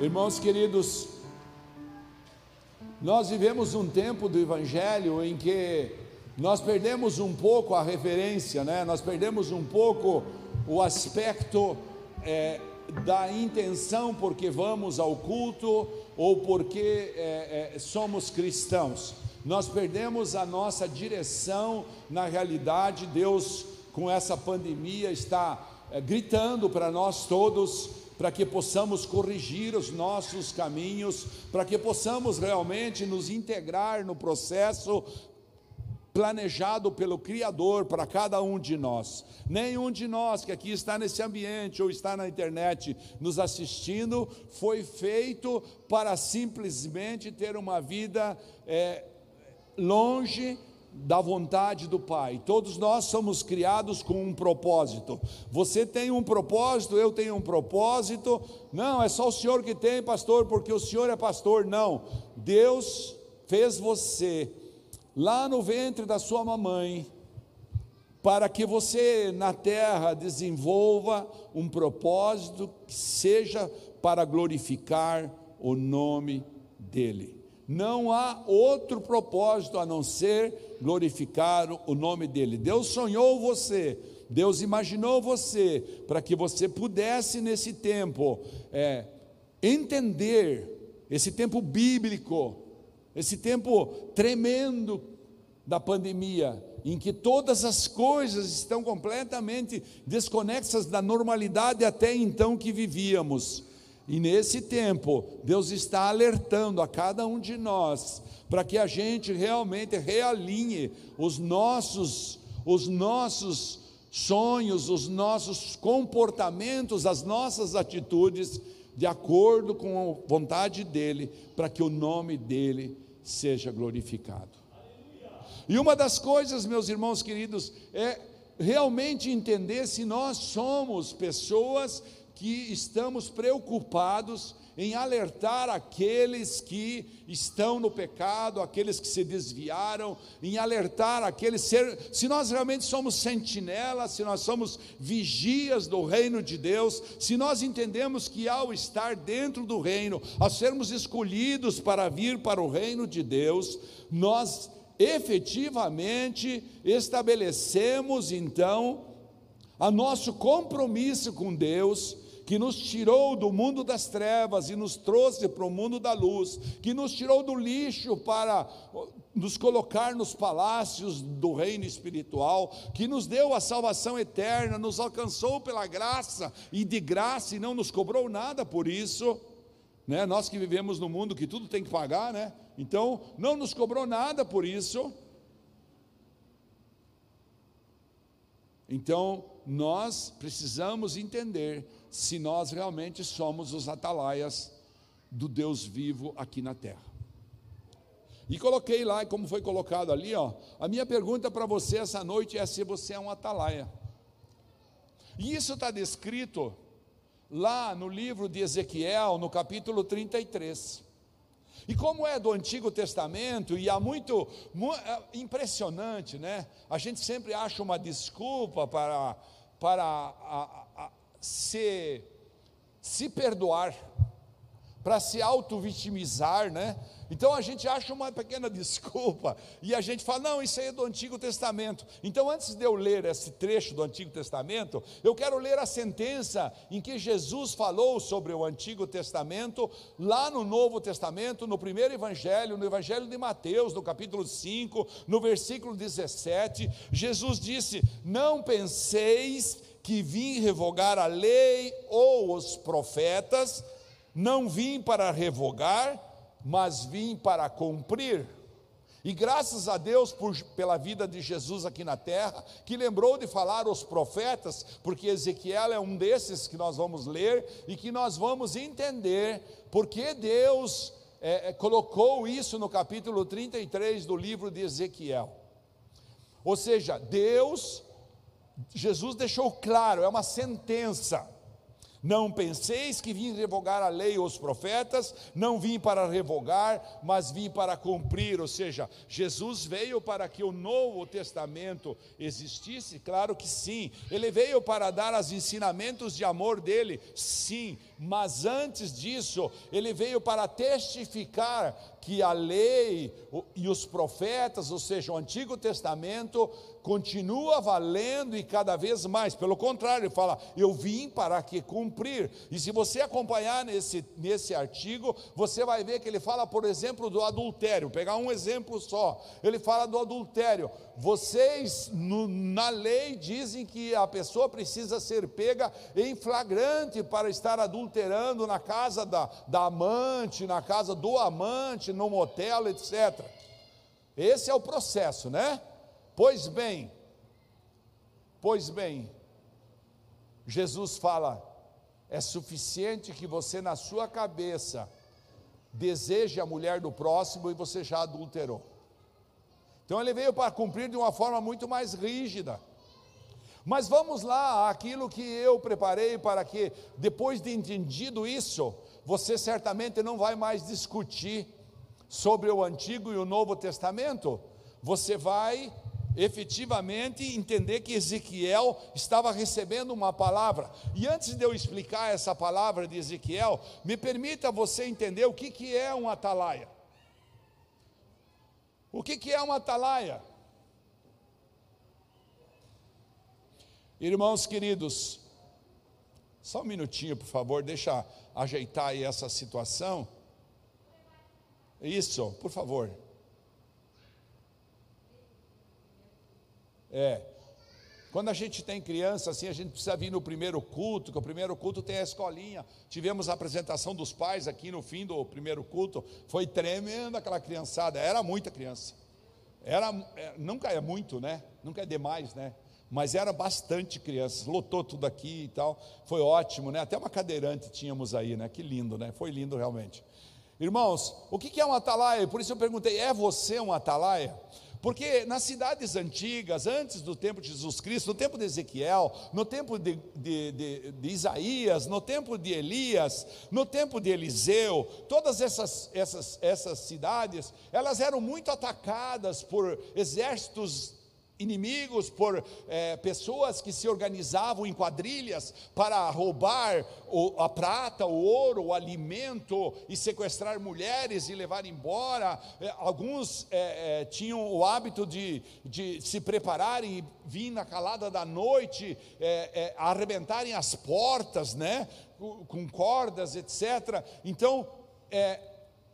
Irmãos queridos, nós vivemos um tempo do Evangelho em que nós perdemos um pouco a referência, né? nós perdemos um pouco o aspecto é, da intenção porque vamos ao culto ou porque é, é, somos cristãos. Nós perdemos a nossa direção na realidade, Deus, com essa pandemia, está é, gritando para nós todos para que possamos corrigir os nossos caminhos, para que possamos realmente nos integrar no processo planejado pelo Criador para cada um de nós. Nenhum de nós que aqui está nesse ambiente ou está na internet nos assistindo foi feito para simplesmente ter uma vida é, longe da vontade do Pai. Todos nós somos criados com um propósito. Você tem um propósito, eu tenho um propósito. Não, é só o Senhor que tem, pastor, porque o Senhor é pastor. Não. Deus fez você lá no ventre da sua mamãe para que você na terra desenvolva um propósito que seja para glorificar o nome dele. Não há outro propósito a não ser glorificar o nome dele. Deus sonhou você, Deus imaginou você, para que você pudesse nesse tempo é, entender esse tempo bíblico, esse tempo tremendo da pandemia, em que todas as coisas estão completamente desconexas da normalidade até então que vivíamos. E nesse tempo, Deus está alertando a cada um de nós para que a gente realmente realinhe os nossos os nossos sonhos, os nossos comportamentos, as nossas atitudes de acordo com a vontade dele, para que o nome dele seja glorificado. E uma das coisas, meus irmãos queridos, é realmente entender se nós somos pessoas que estamos preocupados em alertar aqueles que estão no pecado, aqueles que se desviaram, em alertar aqueles ser, se nós realmente somos sentinelas, se nós somos vigias do reino de Deus, se nós entendemos que ao estar dentro do reino, ao sermos escolhidos para vir para o reino de Deus, nós efetivamente estabelecemos então a nosso compromisso com Deus que nos tirou do mundo das trevas e nos trouxe para o mundo da luz, que nos tirou do lixo para nos colocar nos palácios do reino espiritual, que nos deu a salvação eterna, nos alcançou pela graça e de graça e não nos cobrou nada por isso. Né? Nós que vivemos no mundo que tudo tem que pagar, né? Então, não nos cobrou nada por isso. Então, nós precisamos entender se nós realmente somos os atalaias do Deus vivo aqui na terra. E coloquei lá, como foi colocado ali, ó, a minha pergunta para você essa noite é se você é um atalaia. E isso está descrito lá no livro de Ezequiel, no capítulo 33. E como é do Antigo Testamento, e há muito, muito é impressionante, né? A gente sempre acha uma desculpa para, para a, se, se perdoar, para se auto-vitimizar, né? Então a gente acha uma pequena desculpa e a gente fala: não, isso aí é do Antigo Testamento. Então, antes de eu ler esse trecho do Antigo Testamento, eu quero ler a sentença em que Jesus falou sobre o Antigo Testamento, lá no Novo Testamento, no primeiro Evangelho, no Evangelho de Mateus, no capítulo 5, no versículo 17. Jesus disse: Não penseis que vim revogar a lei ou os profetas, não vim para revogar, mas vim para cumprir. E graças a Deus por, pela vida de Jesus aqui na terra, que lembrou de falar os profetas, porque Ezequiel é um desses que nós vamos ler e que nós vamos entender porque Deus é, é colocou isso no capítulo 33 do livro de Ezequiel. Ou seja, Deus Jesus deixou claro, é uma sentença. Não penseis que vim revogar a lei ou os profetas, não vim para revogar, mas vim para cumprir. Ou seja, Jesus veio para que o Novo Testamento existisse? Claro que sim. Ele veio para dar os ensinamentos de amor dele? Sim. Mas antes disso, ele veio para testificar que a lei e os profetas, ou seja, o Antigo Testamento, continua valendo e cada vez mais. Pelo contrário, ele fala: Eu vim para que cumprir. E se você acompanhar nesse, nesse artigo, você vai ver que ele fala, por exemplo, do adultério. Vou pegar um exemplo só. Ele fala do adultério. Vocês, no, na lei, dizem que a pessoa precisa ser pega em flagrante para estar adulterando na casa da, da amante, na casa do amante, no motel, etc. Esse é o processo, né? Pois bem, pois bem, Jesus fala: é suficiente que você na sua cabeça deseje a mulher do próximo e você já adulterou. Então ele veio para cumprir de uma forma muito mais rígida. Mas vamos lá, aquilo que eu preparei para que, depois de entendido isso, você certamente não vai mais discutir sobre o Antigo e o Novo Testamento, você vai efetivamente entender que Ezequiel estava recebendo uma palavra. E antes de eu explicar essa palavra de Ezequiel, me permita você entender o que, é um atalaia. O que, é uma atalaia? Irmãos queridos, só um minutinho, por favor, deixa ajeitar aí essa situação. Isso, por favor. É. Quando a gente tem criança assim, a gente precisa vir no primeiro culto, que o primeiro culto tem a escolinha. Tivemos a apresentação dos pais aqui no fim do primeiro culto. Foi tremenda aquela criançada, era muita criança. Era, é, nunca é muito, né? Nunca é demais, né? Mas era bastante crianças, lotou tudo aqui e tal. Foi ótimo, né? Até uma cadeirante tínhamos aí, né? Que lindo, né? Foi lindo realmente. Irmãos, o que é um atalaia? Por isso eu perguntei: é você um atalaia? Porque nas cidades antigas, antes do tempo de Jesus Cristo, no tempo de Ezequiel, no tempo de, de, de, de, Isaías, no tempo de Elias, no tempo de Eliseu, todas essas, essas, essas cidades, elas eram muito atacadas por exércitos inimigos, por é, pessoas que se organizavam em quadrilhas para roubar o, a prata, o ouro, o alimento e sequestrar mulheres e levar embora. É, alguns é, é tinham o hábito de, de se prepararem e vir na calada da noite, é, é, arrebentarem as portas, né? Com, com cordas, etc. Então,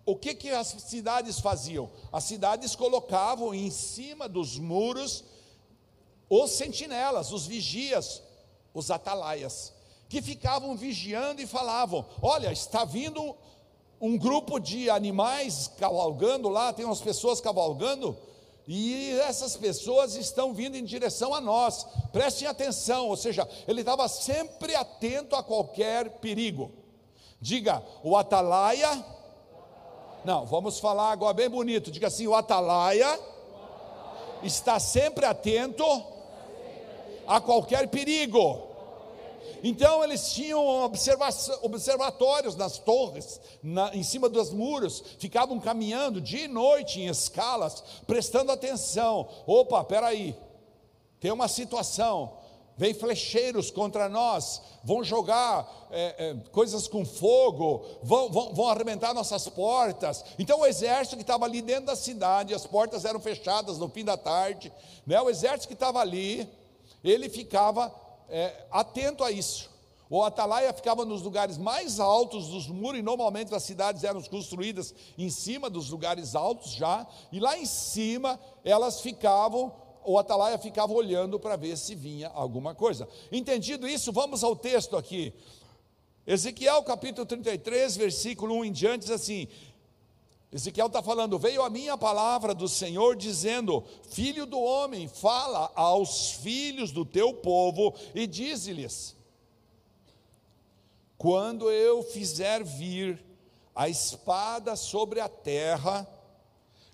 o que, que as cidades faziam? As cidades colocavam em cima dos muros os sentinelas, os vigias, os atalaias, que ficavam vigiando e falavam: Olha, está vindo um grupo de animais cavalgando lá, tem umas pessoas cavalgando, e essas pessoas estão vindo em direção a nós, prestem atenção, ou seja, ele estava sempre atento a qualquer perigo. Diga, o atalaia. Não, vamos falar agora bem bonito. Diga assim: o atalaia está sempre atento a qualquer perigo. Então eles tinham observatórios nas torres, na, em cima dos muros, ficavam caminhando dia e noite em escalas, prestando atenção. Opa, peraí, tem uma situação. Vem flecheiros contra nós, vão jogar é, é, coisas com fogo, vão, vão, vão arrebentar nossas portas. Então, o exército que estava ali dentro da cidade, as portas eram fechadas no fim da tarde, né? o exército que estava ali, ele ficava é, atento a isso. O atalaia ficava nos lugares mais altos dos muros, e normalmente as cidades eram construídas em cima dos lugares altos já, e lá em cima elas ficavam, o atalaia ficava olhando para ver se vinha alguma coisa. Entendido isso, vamos ao texto aqui. Ezequiel capítulo 33, versículo 1 em diante, diz assim: Ezequiel está falando: veio a minha palavra do Senhor dizendo: Filho do homem, fala aos filhos do teu povo e dize-lhes: Quando eu fizer vir a espada sobre a terra,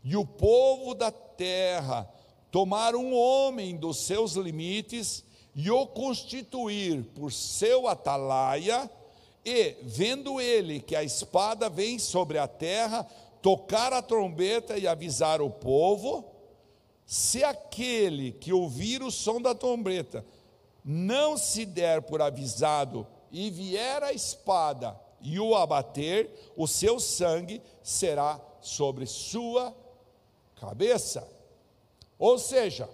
e o povo da terra tomar um homem dos seus limites e o constituir por seu atalaia, e, vendo ele que a espada vem sobre a terra, tocar a trombeta e avisar o povo, se aquele que ouvir o som da trombeta não se der por avisado e vier a espada e o abater, o seu sangue será sobre sua cabeça. Ou seja,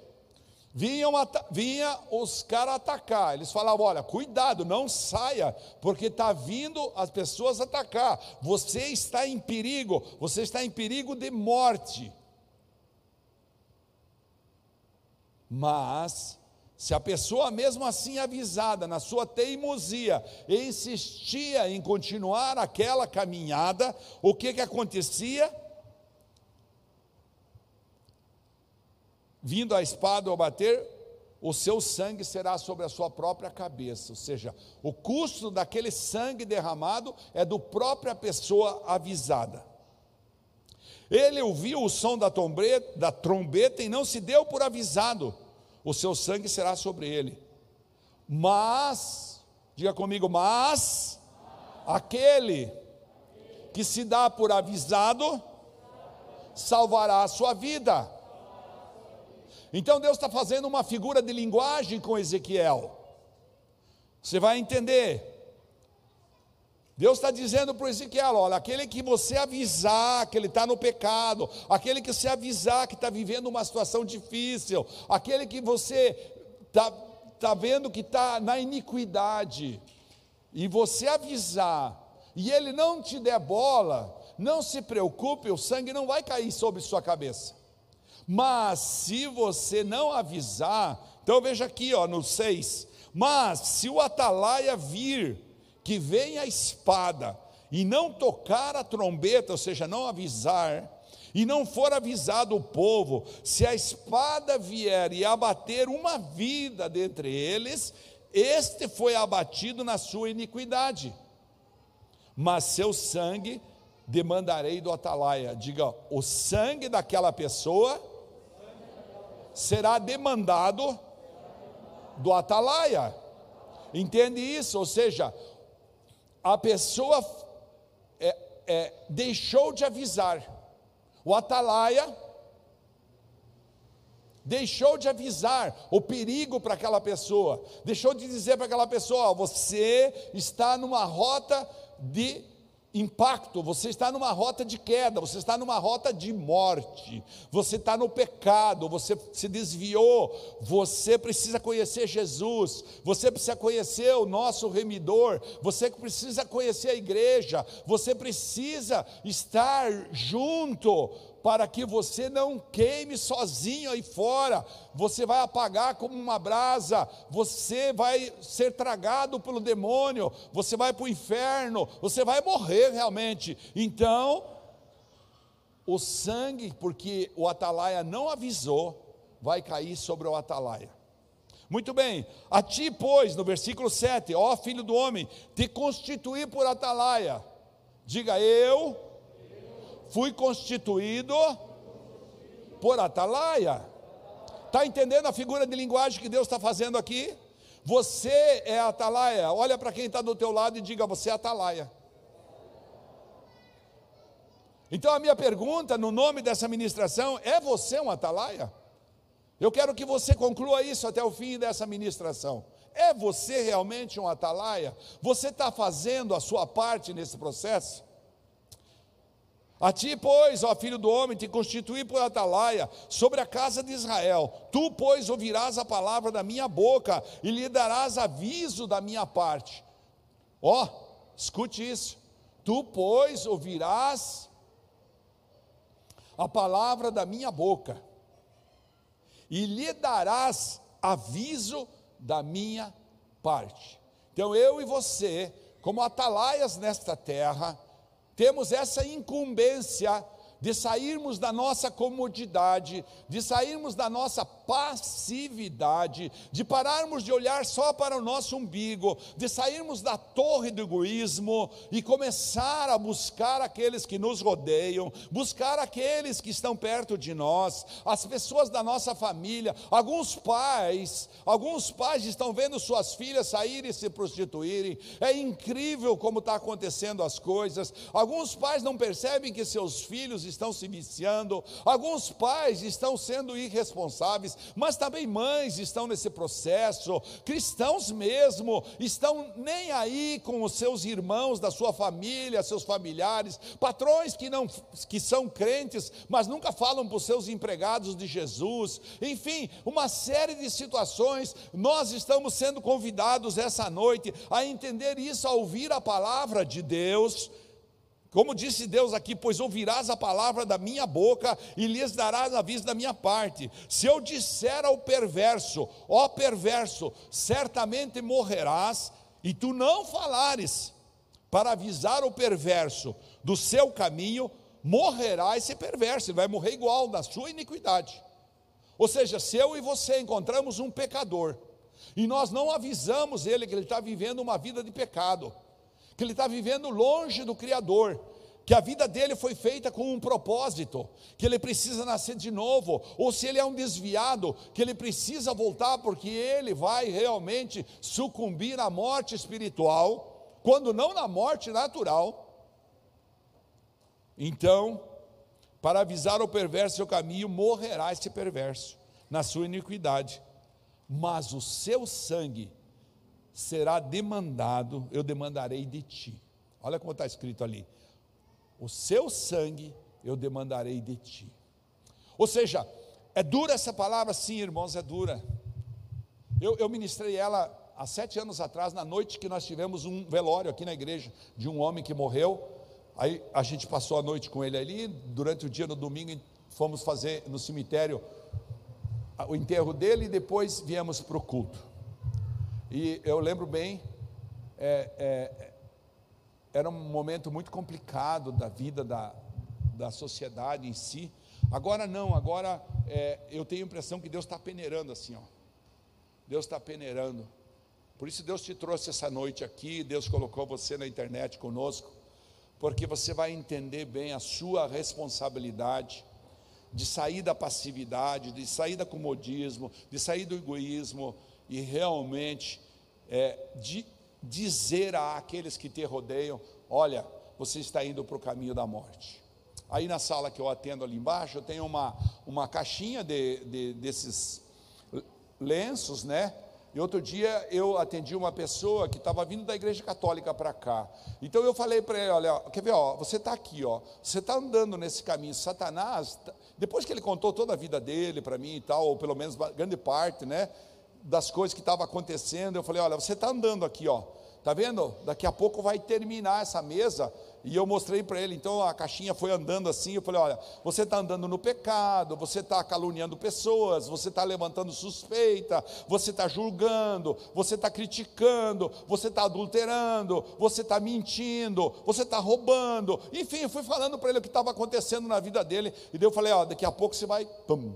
vinham, vinha os caras atacar, eles falavam: olha, cuidado, não saia, porque está vindo as pessoas atacar, você está em perigo, você está em perigo de morte. Mas se a pessoa, mesmo assim avisada, na sua teimosia, insistia em continuar aquela caminhada, o que, que acontecia? Vindo a espada ou bater, o seu sangue será sobre a sua própria cabeça, ou seja, o custo daquele sangue derramado é do própria pessoa avisada. Ele ouviu o som da da trombeta e não se deu por avisado o seu sangue será sobre ele. Mas, diga comigo, mas aquele que se dá por avisado salvará a sua vida. Então Deus está fazendo uma figura de linguagem com Ezequiel. Você vai entender. Deus está dizendo para Ezequiel: olha, aquele que você avisar que ele está no pecado, aquele que você avisar que está vivendo uma situação difícil, aquele que você está tá vendo que está na iniquidade, e você avisar, e ele não te der bola, não se preocupe, o sangue não vai cair sobre sua cabeça. Mas se você não avisar, então veja aqui, ó, no 6. Mas se o atalaia vir que vem a espada e não tocar a trombeta, ou seja, não avisar, e não for avisado o povo, se a espada vier e abater uma vida dentre eles, este foi abatido na sua iniquidade, mas seu sangue demandarei do atalaia. Diga, o sangue daquela pessoa será demandado do atalaia. Entende isso? Ou seja, a pessoa é, é, deixou de avisar, o atalaia deixou de avisar o perigo para aquela pessoa, deixou de dizer para aquela pessoa: você está numa rota de impacto, você está numa rota de queda, você está numa rota de morte, você está no pecado, você se desviou, você precisa conhecer Jesus, você precisa conhecer o nosso remidor, você precisa conhecer a igreja, você precisa estar junto para que você não queime sozinho aí fora, você vai apagar como uma brasa, você vai ser tragado pelo demônio, você vai para o inferno, você vai morrer realmente. Então, o sangue, porque o atalaia não avisou, vai cair sobre o atalaia. Muito bem, a ti, pois, no versículo 7, ó filho do homem, te constituir por atalaia. Diga eu fui constituído por atalaia. Está entendendo a figura de linguagem que Deus está fazendo aqui? Você é atalaia. Olha para quem está do teu lado e diga: Você é atalaia. Então a minha pergunta, no nome dessa ministração, é você um atalaia? Eu quero que você conclua isso até o fim dessa ministração. É você realmente um atalaia? Você está fazendo a sua parte nesse processo? A ti, pois, ó filho do homem, te constituí por atalaia sobre a casa de Israel. Tu, pois, ouvirás a palavra da minha boca e lhe darás aviso da minha parte. Ó, escute isso. Tu, pois, ouvirás a palavra da minha boca e lhe darás aviso da minha parte. Então, eu e você, como atalaias nesta terra, temos essa incumbência de sairmos da nossa comodidade, de sairmos da nossa passividade, de pararmos de olhar só para o nosso umbigo, de sairmos da torre do egoísmo e começar a buscar aqueles que nos rodeiam, buscar aqueles que estão perto de nós, as pessoas da nossa família. Alguns pais, alguns pais estão vendo suas filhas saírem e se prostituírem. É incrível como está acontecendo as coisas. Alguns pais não percebem que seus filhos estão se viciando, alguns pais estão sendo irresponsáveis, mas também mães estão nesse processo, cristãos mesmo estão nem aí com os seus irmãos da sua família, seus familiares, patrões que não que são crentes, mas nunca falam para os seus empregados de Jesus. Enfim, uma série de situações, nós estamos sendo convidados essa noite a entender isso, a ouvir a palavra de Deus como disse Deus aqui, pois ouvirás a palavra da minha boca e lhes darás aviso da minha parte. Se eu disser ao perverso, ó perverso, certamente morrerás, e tu não falares para avisar o perverso do seu caminho, morrerá esse perverso, ele vai morrer igual na sua iniquidade. Ou seja, se eu e você encontramos um pecador, e nós não avisamos ele que ele está vivendo uma vida de pecado, que ele está vivendo longe do Criador, que a vida dele foi feita com um propósito, que ele precisa nascer de novo, ou se ele é um desviado, que ele precisa voltar, porque ele vai realmente sucumbir à morte espiritual, quando não na morte natural. Então, para avisar o perverso seu caminho, morrerá esse perverso na sua iniquidade, mas o seu sangue será demandado, eu demandarei de ti. Olha como está escrito ali: o seu sangue eu demandarei de ti. Ou seja, é dura essa palavra, sim, irmãos, é dura. Eu, eu ministrei ela há sete anos atrás, na noite que nós tivemos um velório aqui na igreja de um homem que morreu. Aí a gente passou a noite com ele ali. Durante o dia, no domingo, fomos fazer no cemitério o enterro dele e depois viemos para o culto. E eu lembro bem, é, é, era um momento muito complicado da vida da, da sociedade em si. Agora não, agora é, eu tenho a impressão que Deus está peneirando assim, ó. Deus está peneirando. Por isso Deus te trouxe essa noite aqui, Deus colocou você na internet conosco, porque você vai entender bem a sua responsabilidade de sair da passividade, de sair do comodismo, de sair do egoísmo, e realmente é, de dizer àqueles que te rodeiam: olha, você está indo para o caminho da morte. Aí na sala que eu atendo ali embaixo, eu tenho uma, uma caixinha de, de, desses lenços, né? E outro dia eu atendi uma pessoa que estava vindo da igreja católica para cá. Então eu falei para ele: olha, quer ver, ó, você está aqui, ó, você está andando nesse caminho. Satanás, depois que ele contou toda a vida dele para mim e tal, ou pelo menos grande parte, né? Das coisas que estavam acontecendo, eu falei: olha, você está andando aqui, ó, tá vendo? Daqui a pouco vai terminar essa mesa. E eu mostrei para ele, então a caixinha foi andando assim. Eu falei: olha, você está andando no pecado, você está caluniando pessoas, você está levantando suspeita, você está julgando, você está criticando, você está adulterando, você está mentindo, você está roubando. Enfim, eu fui falando para ele o que estava acontecendo na vida dele. E daí eu falei: ó, daqui a pouco você vai, pum,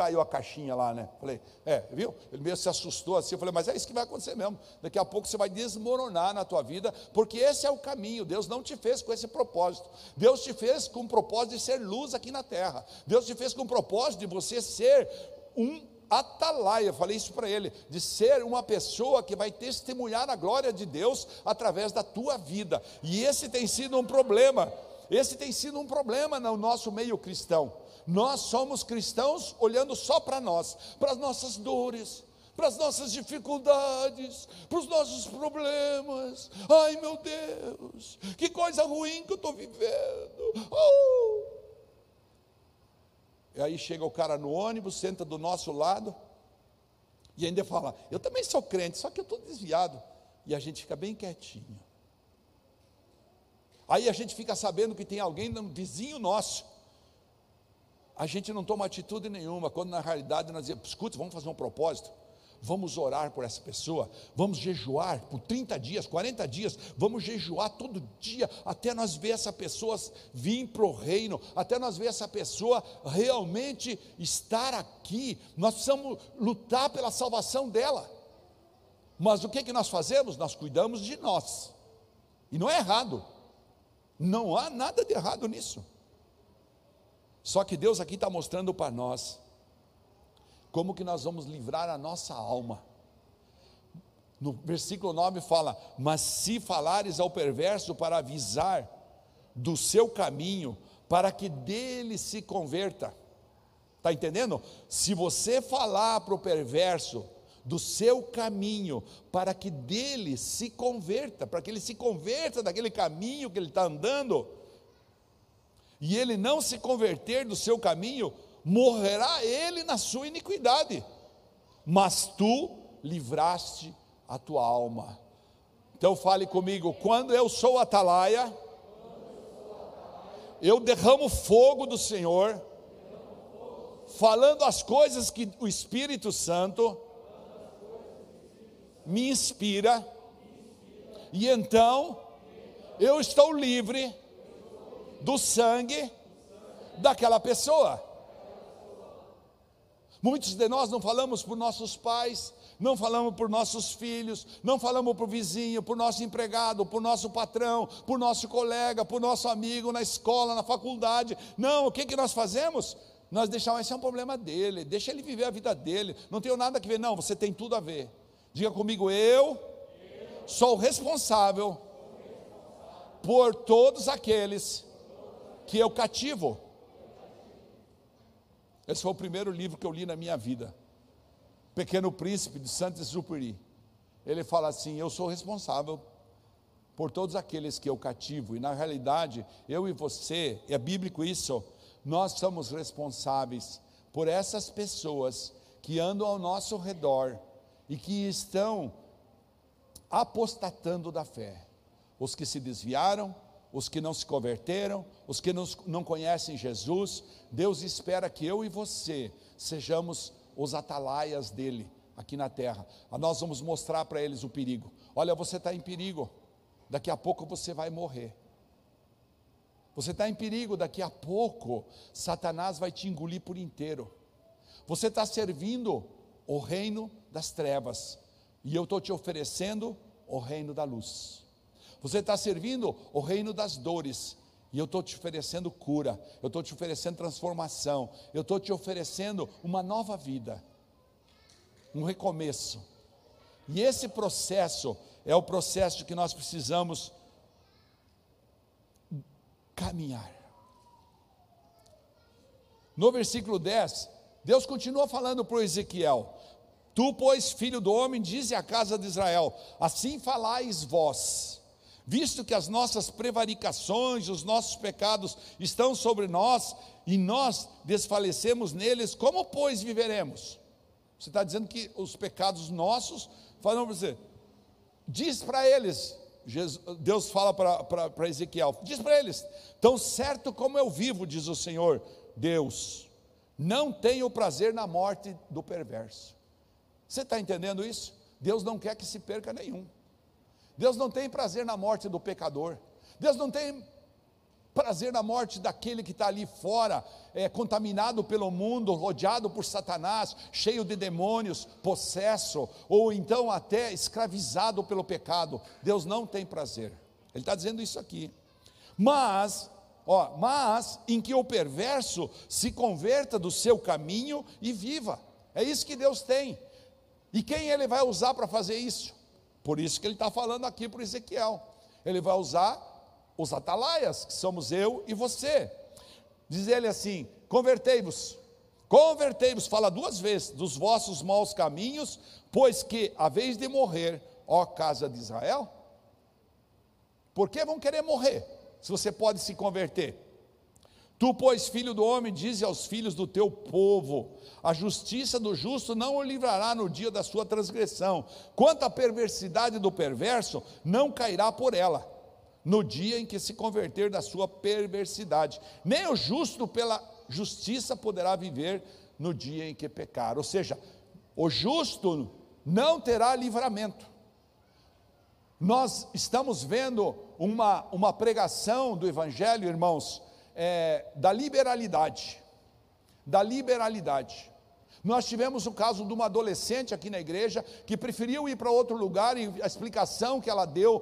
caiu a caixinha lá, né? Falei, é, viu? Ele mesmo se assustou assim. Eu falei, mas é isso que vai acontecer mesmo. Daqui a pouco você vai desmoronar na tua vida, porque esse é o caminho. Deus não te fez com esse propósito. Deus te fez com o propósito de ser luz aqui na terra. Deus te fez com o propósito de você ser um atalaia, eu falei isso para ele, de ser uma pessoa que vai testemunhar a glória de Deus através da tua vida. E esse tem sido um problema. Esse tem sido um problema no nosso meio cristão. Nós somos cristãos olhando só para nós, para as nossas dores, para as nossas dificuldades, para os nossos problemas. Ai meu Deus, que coisa ruim que eu estou vivendo. Oh. E aí chega o cara no ônibus, senta do nosso lado e ainda fala: Eu também sou crente, só que eu estou desviado. E a gente fica bem quietinho. Aí a gente fica sabendo que tem alguém, um vizinho nosso, a gente não toma atitude nenhuma, quando na realidade nós dizemos, escuta, vamos fazer um propósito, vamos orar por essa pessoa, vamos jejuar por 30 dias, 40 dias, vamos jejuar todo dia, até nós ver essa pessoa vir para o reino, até nós ver essa pessoa realmente estar aqui, nós precisamos lutar pela salvação dela, mas o que, que nós fazemos? Nós cuidamos de nós, e não é errado, não há nada de errado nisso, só que Deus aqui está mostrando para nós como que nós vamos livrar a nossa alma. No versículo 9 fala: Mas se falares ao perverso para avisar do seu caminho, para que dele se converta. Está entendendo? Se você falar para o perverso do seu caminho, para que dele se converta, para que ele se converta daquele caminho que ele está andando, e ele não se converter do seu caminho, morrerá ele na sua iniquidade, mas tu livraste a tua alma. Então fale comigo, quando eu sou atalaia, eu derramo fogo do Senhor, falando as coisas que o Espírito Santo me inspira, e então eu estou livre do sangue daquela pessoa. Muitos de nós não falamos por nossos pais, não falamos por nossos filhos, não falamos por vizinho, por nosso empregado, por nosso patrão, por nosso colega, por nosso amigo na escola, na faculdade. Não, o que, que nós fazemos? Nós deixamos, esse é um problema dele, deixa ele viver a vida dele, não tenho nada a ver, não, você tem tudo a ver. Diga comigo, eu sou responsável por todos aqueles que eu cativo. Esse foi o primeiro livro que eu li na minha vida. Pequeno Príncipe de Saint-Exupéry. Ele fala assim: Eu sou responsável por todos aqueles que eu cativo. E na realidade, eu e você, é bíblico isso, nós somos responsáveis por essas pessoas que andam ao nosso redor e que estão apostatando da fé. Os que se desviaram, os que não se converteram, os que não, não conhecem Jesus, Deus espera que eu e você sejamos os atalaias dele aqui na terra. Nós vamos mostrar para eles o perigo. Olha, você está em perigo, daqui a pouco você vai morrer. Você está em perigo, daqui a pouco Satanás vai te engolir por inteiro. Você está servindo o reino das trevas, e eu estou te oferecendo o reino da luz. Você está servindo o reino das dores, e eu estou te oferecendo cura, eu estou te oferecendo transformação, eu estou te oferecendo uma nova vida, um recomeço. E esse processo é o processo que nós precisamos caminhar. No versículo 10, Deus continua falando para Ezequiel: Tu, pois, filho do homem, dize à casa de Israel: Assim falais vós visto que as nossas prevaricações, os nossos pecados estão sobre nós e nós desfalecemos neles, como pois viveremos? Você está dizendo que os pecados nossos, falam para você, diz para eles, Deus fala para Ezequiel, diz para eles, tão certo como eu vivo, diz o Senhor, Deus, não tenho prazer na morte do perverso. Você está entendendo isso? Deus não quer que se perca nenhum. Deus não tem prazer na morte do pecador. Deus não tem prazer na morte daquele que está ali fora, é, contaminado pelo mundo, rodeado por Satanás, cheio de demônios, possesso, ou então até escravizado pelo pecado. Deus não tem prazer. Ele está dizendo isso aqui. Mas, ó, mas em que o perverso se converta do seu caminho e viva. É isso que Deus tem. E quem ele vai usar para fazer isso? Por isso que ele está falando aqui para Ezequiel. Ele vai usar os atalaias, que somos eu e você. Diz ele assim: convertei-vos, convertei-vos, fala duas vezes, dos vossos maus caminhos, pois que, a vez de morrer, ó casa de Israel, por que vão querer morrer, se você pode se converter? Tu, pois, filho do homem, dize aos filhos do teu povo: a justiça do justo não o livrará no dia da sua transgressão, quanto à perversidade do perverso, não cairá por ela, no dia em que se converter da sua perversidade. Nem o justo pela justiça poderá viver no dia em que pecar. Ou seja, o justo não terá livramento. Nós estamos vendo uma, uma pregação do Evangelho, irmãos é, da liberalidade. Da liberalidade. Nós tivemos o caso de uma adolescente aqui na igreja que preferiu ir para outro lugar e a explicação que ela deu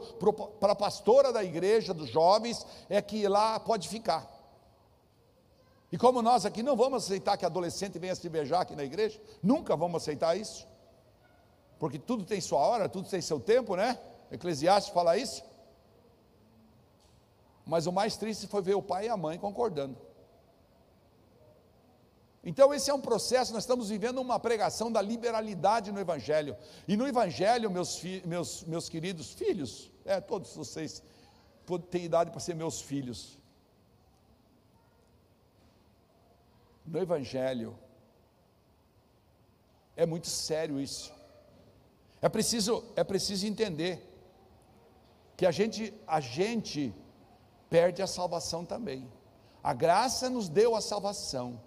para a pastora da igreja, dos jovens, é que lá pode ficar. E como nós aqui não vamos aceitar que adolescente venha se beijar aqui na igreja, nunca vamos aceitar isso, porque tudo tem sua hora, tudo tem seu tempo, né? Eclesiastes fala isso. Mas o mais triste foi ver o pai e a mãe concordando. Então, esse é um processo, nós estamos vivendo uma pregação da liberalidade no Evangelho. E no Evangelho, meus, meus, meus queridos filhos, é, todos vocês têm idade para ser meus filhos. No Evangelho, é muito sério isso. É preciso, é preciso entender que a gente, a gente perde a salvação também. A graça nos deu a salvação.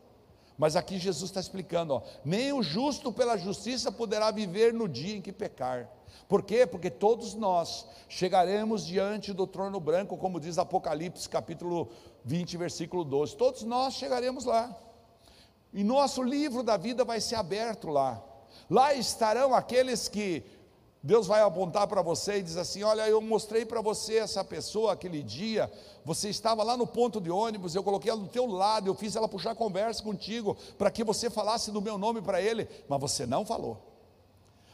Mas aqui Jesus está explicando, ó, nem o justo pela justiça poderá viver no dia em que pecar. Por quê? Porque todos nós chegaremos diante do trono branco, como diz Apocalipse capítulo 20, versículo 12. Todos nós chegaremos lá. E nosso livro da vida vai ser aberto lá. Lá estarão aqueles que Deus vai apontar para você e diz assim: Olha, eu mostrei para você essa pessoa aquele dia. Você estava lá no ponto de ônibus, eu coloquei ela do teu lado, eu fiz ela puxar conversa contigo para que você falasse do meu nome para ele, mas você não falou.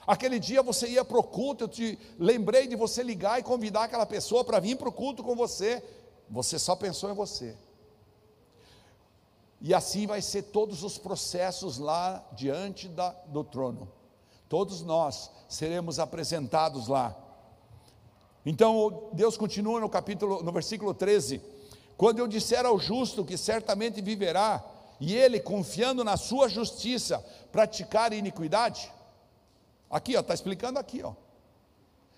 Aquele dia você ia para o culto, eu te lembrei de você ligar e convidar aquela pessoa para vir para o culto com você. Você só pensou em você. E assim vai ser todos os processos lá diante da, do trono. Todos nós seremos apresentados lá. Então, Deus continua no capítulo, no versículo 13: Quando eu disser ao justo que certamente viverá, e ele, confiando na sua justiça, praticar iniquidade. Aqui, ó, está explicando aqui, ó.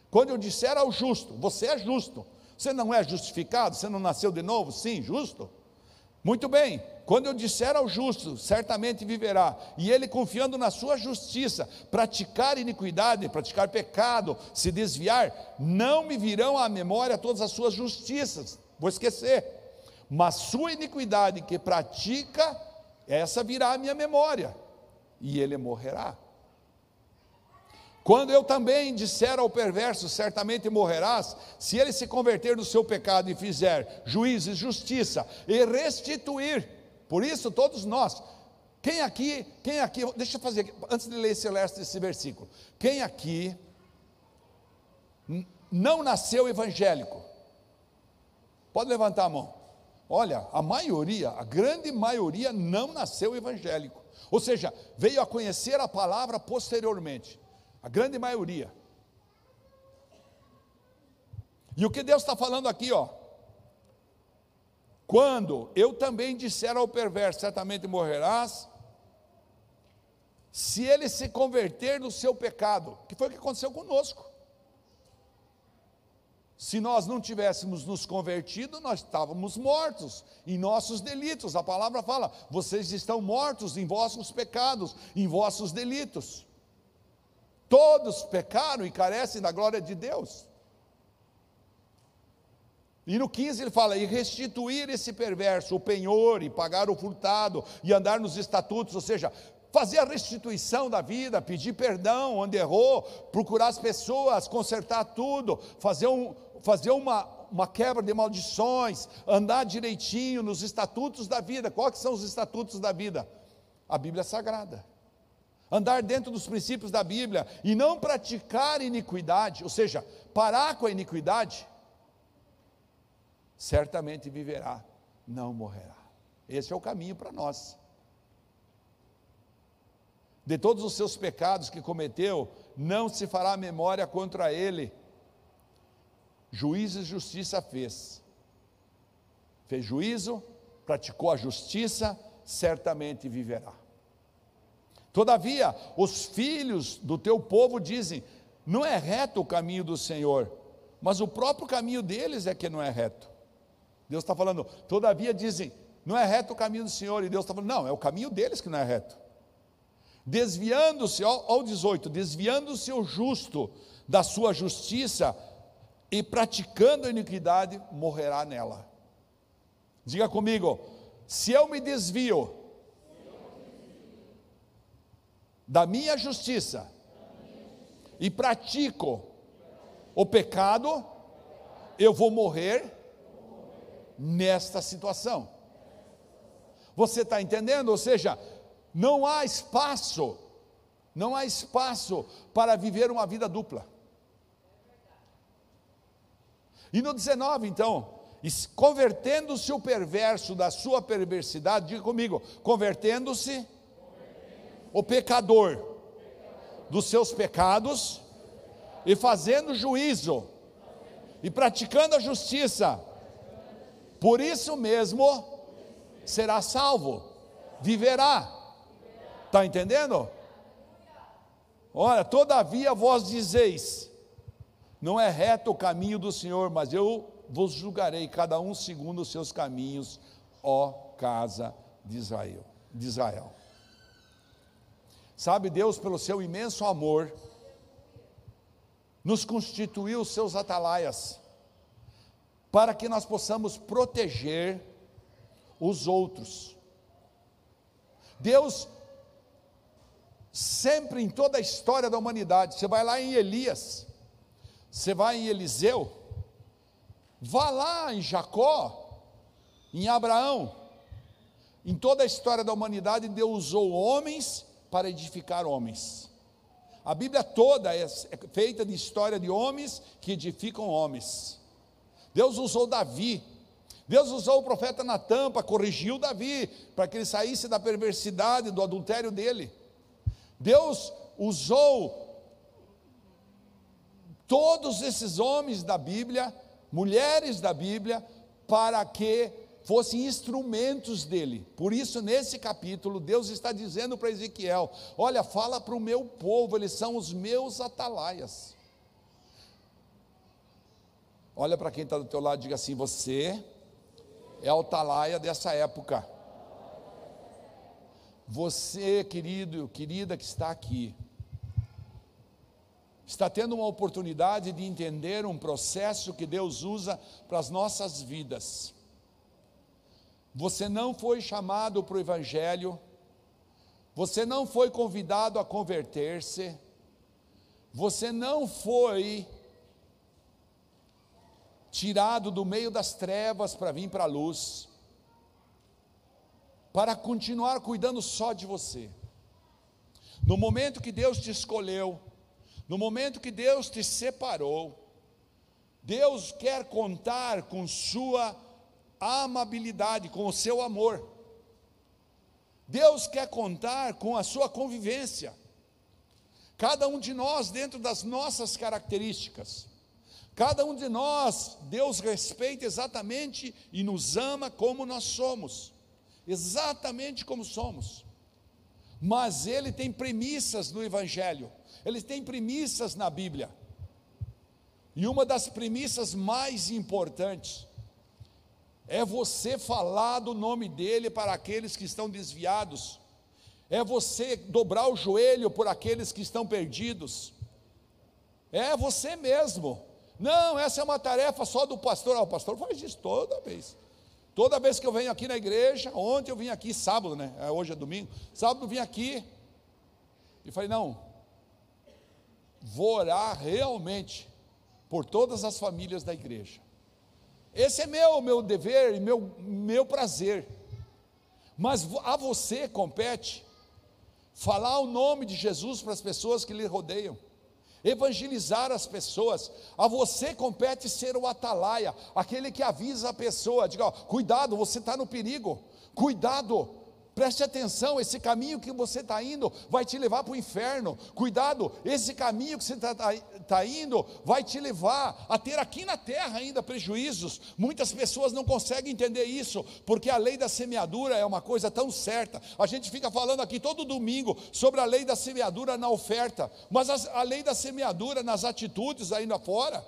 Quando eu disser ao justo, você é justo, você não é justificado, você não nasceu de novo? Sim, justo. Muito bem, quando eu disser ao justo, certamente viverá, e ele confiando na sua justiça, praticar iniquidade, praticar pecado, se desviar, não me virão à memória todas as suas justiças, vou esquecer, mas sua iniquidade que pratica, essa virá à minha memória, e ele morrerá. Quando eu também disser ao perverso, certamente morrerás, se ele se converter do seu pecado e fizer juízo e justiça e restituir, por isso todos nós, quem aqui, quem aqui, deixa eu fazer, antes de ler esse, esse versículo, quem aqui não nasceu evangélico? Pode levantar a mão. Olha, a maioria, a grande maioria não nasceu evangélico. Ou seja, veio a conhecer a palavra posteriormente. A grande maioria. E o que Deus está falando aqui, ó. Quando eu também disser ao perverso, certamente morrerás, se ele se converter no seu pecado, que foi o que aconteceu conosco. Se nós não tivéssemos nos convertido, nós estávamos mortos em nossos delitos. A palavra fala: vocês estão mortos em vossos pecados, em vossos delitos. Todos pecaram e carecem da glória de Deus. E no 15 ele fala: e restituir esse perverso, o penhor, e pagar o furtado, e andar nos estatutos, ou seja, fazer a restituição da vida, pedir perdão onde errou, procurar as pessoas, consertar tudo, fazer, um, fazer uma, uma quebra de maldições, andar direitinho nos estatutos da vida. Quais são os estatutos da vida? A Bíblia Sagrada andar dentro dos princípios da Bíblia e não praticar iniquidade, ou seja, parar com a iniquidade, certamente viverá, não morrerá. Esse é o caminho para nós. De todos os seus pecados que cometeu, não se fará memória contra ele. Juízo e justiça fez. Fez juízo, praticou a justiça, certamente viverá. Todavia, os filhos do teu povo dizem: não é reto o caminho do Senhor, mas o próprio caminho deles é que não é reto. Deus está falando, todavia dizem, não é reto o caminho do Senhor, e Deus está falando, não, é o caminho deles que não é reto. Desviando-se, ao 18, desviando-se o justo da sua justiça e praticando a iniquidade, morrerá nela. Diga comigo, se eu me desvio da minha justiça e pratico o pecado, eu vou morrer nesta situação. Você está entendendo? Ou seja, não há espaço, não há espaço para viver uma vida dupla. E no 19, então, convertendo-se o perverso da sua perversidade, diga comigo, convertendo-se o pecador dos seus pecados e fazendo juízo e praticando a justiça, por isso mesmo será salvo, viverá. Está entendendo? Olha, todavia vós dizeis: não é reto o caminho do Senhor, mas eu vos julgarei cada um segundo os seus caminhos, ó casa de Israel. De Israel. Sabe, Deus, pelo seu imenso amor, nos constituiu seus atalaias, para que nós possamos proteger os outros. Deus, sempre em toda a história da humanidade, você vai lá em Elias, você vai em Eliseu, vá lá em Jacó, em Abraão, em toda a história da humanidade, Deus usou homens para edificar homens. A Bíblia toda é, é feita de história de homens que edificam homens. Deus usou Davi, Deus usou o profeta Natan para corrigir o Davi, para que ele saísse da perversidade, do adultério dele. Deus usou todos esses homens da Bíblia, mulheres da Bíblia, para que fossem instrumentos dele. Por isso, nesse capítulo, Deus está dizendo para Ezequiel: Olha, fala para o meu povo, eles são os meus atalaias. Olha para quem está do teu lado e diga assim: Você é o atalaia dessa época. Você, querido, querida que está aqui, está tendo uma oportunidade de entender um processo que Deus usa para as nossas vidas. Você não foi chamado para o Evangelho, você não foi convidado a converter-se, você não foi tirado do meio das trevas para vir para a luz, para continuar cuidando só de você. No momento que Deus te escolheu, no momento que Deus te separou, Deus quer contar com sua amabilidade, com o seu amor. Deus quer contar com a sua convivência. Cada um de nós, dentro das nossas características, cada um de nós, Deus respeita exatamente e nos ama como nós somos, exatamente como somos. Mas Ele tem premissas no Evangelho, Ele tem premissas na Bíblia. E uma das premissas mais importantes é você falar do nome dele para aqueles que estão desviados, é você dobrar o joelho por aqueles que estão perdidos, é você mesmo. Não, essa é uma tarefa só do pastor. Ah, o pastor faz isso toda vez. Toda vez que eu venho aqui na igreja, ontem eu vim aqui, sábado, né? É, hoje é domingo. Sábado eu vim aqui e falei: não, vou orar realmente por todas as famílias da igreja. Esse é meu, meu dever e meu, meu prazer. Mas a você compete falar o nome de Jesus para as pessoas que lhe rodeiam, evangelizar as pessoas. A você compete ser o atalaia, aquele que avisa a pessoa, diga, ó, cuidado, você está no perigo, cuidado, Preste atenção, esse caminho que você está indo vai te levar para o inferno. Cuidado, esse caminho que você está tá, tá indo vai te levar a ter aqui na terra ainda prejuízos. Muitas pessoas não conseguem entender isso, porque a lei da semeadura é uma coisa tão certa. A gente fica falando aqui todo domingo sobre a lei da semeadura na oferta, mas a, a lei da semeadura nas atitudes ainda fora,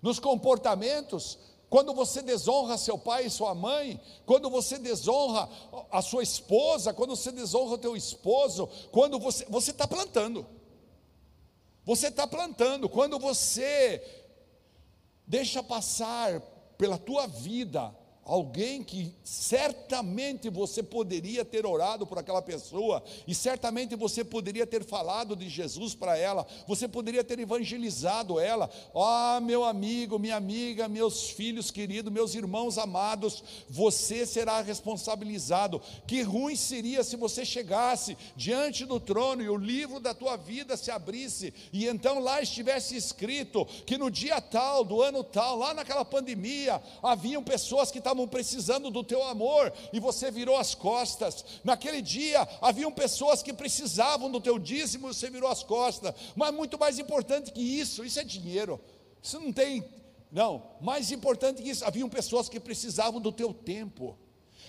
nos comportamentos, quando você desonra seu pai e sua mãe, quando você desonra a sua esposa, quando você desonra o teu esposo, quando você você está plantando, você está plantando. Quando você deixa passar pela tua vida alguém que certamente você poderia ter orado por aquela pessoa, e certamente você poderia ter falado de Jesus para ela, você poderia ter evangelizado ela. Oh, meu amigo, minha amiga, meus filhos queridos, meus irmãos amados, você será responsabilizado. Que ruim seria se você chegasse diante do trono e o livro da tua vida se abrisse, e então lá estivesse escrito que no dia tal, do ano tal, lá naquela pandemia, haviam pessoas que estavam estavam precisando do teu amor e você virou as costas. Naquele dia haviam pessoas que precisavam do teu dízimo e você virou as costas. Mas muito mais importante que isso, isso é dinheiro. Isso não tem, não, mais importante que isso, haviam pessoas que precisavam do teu tempo.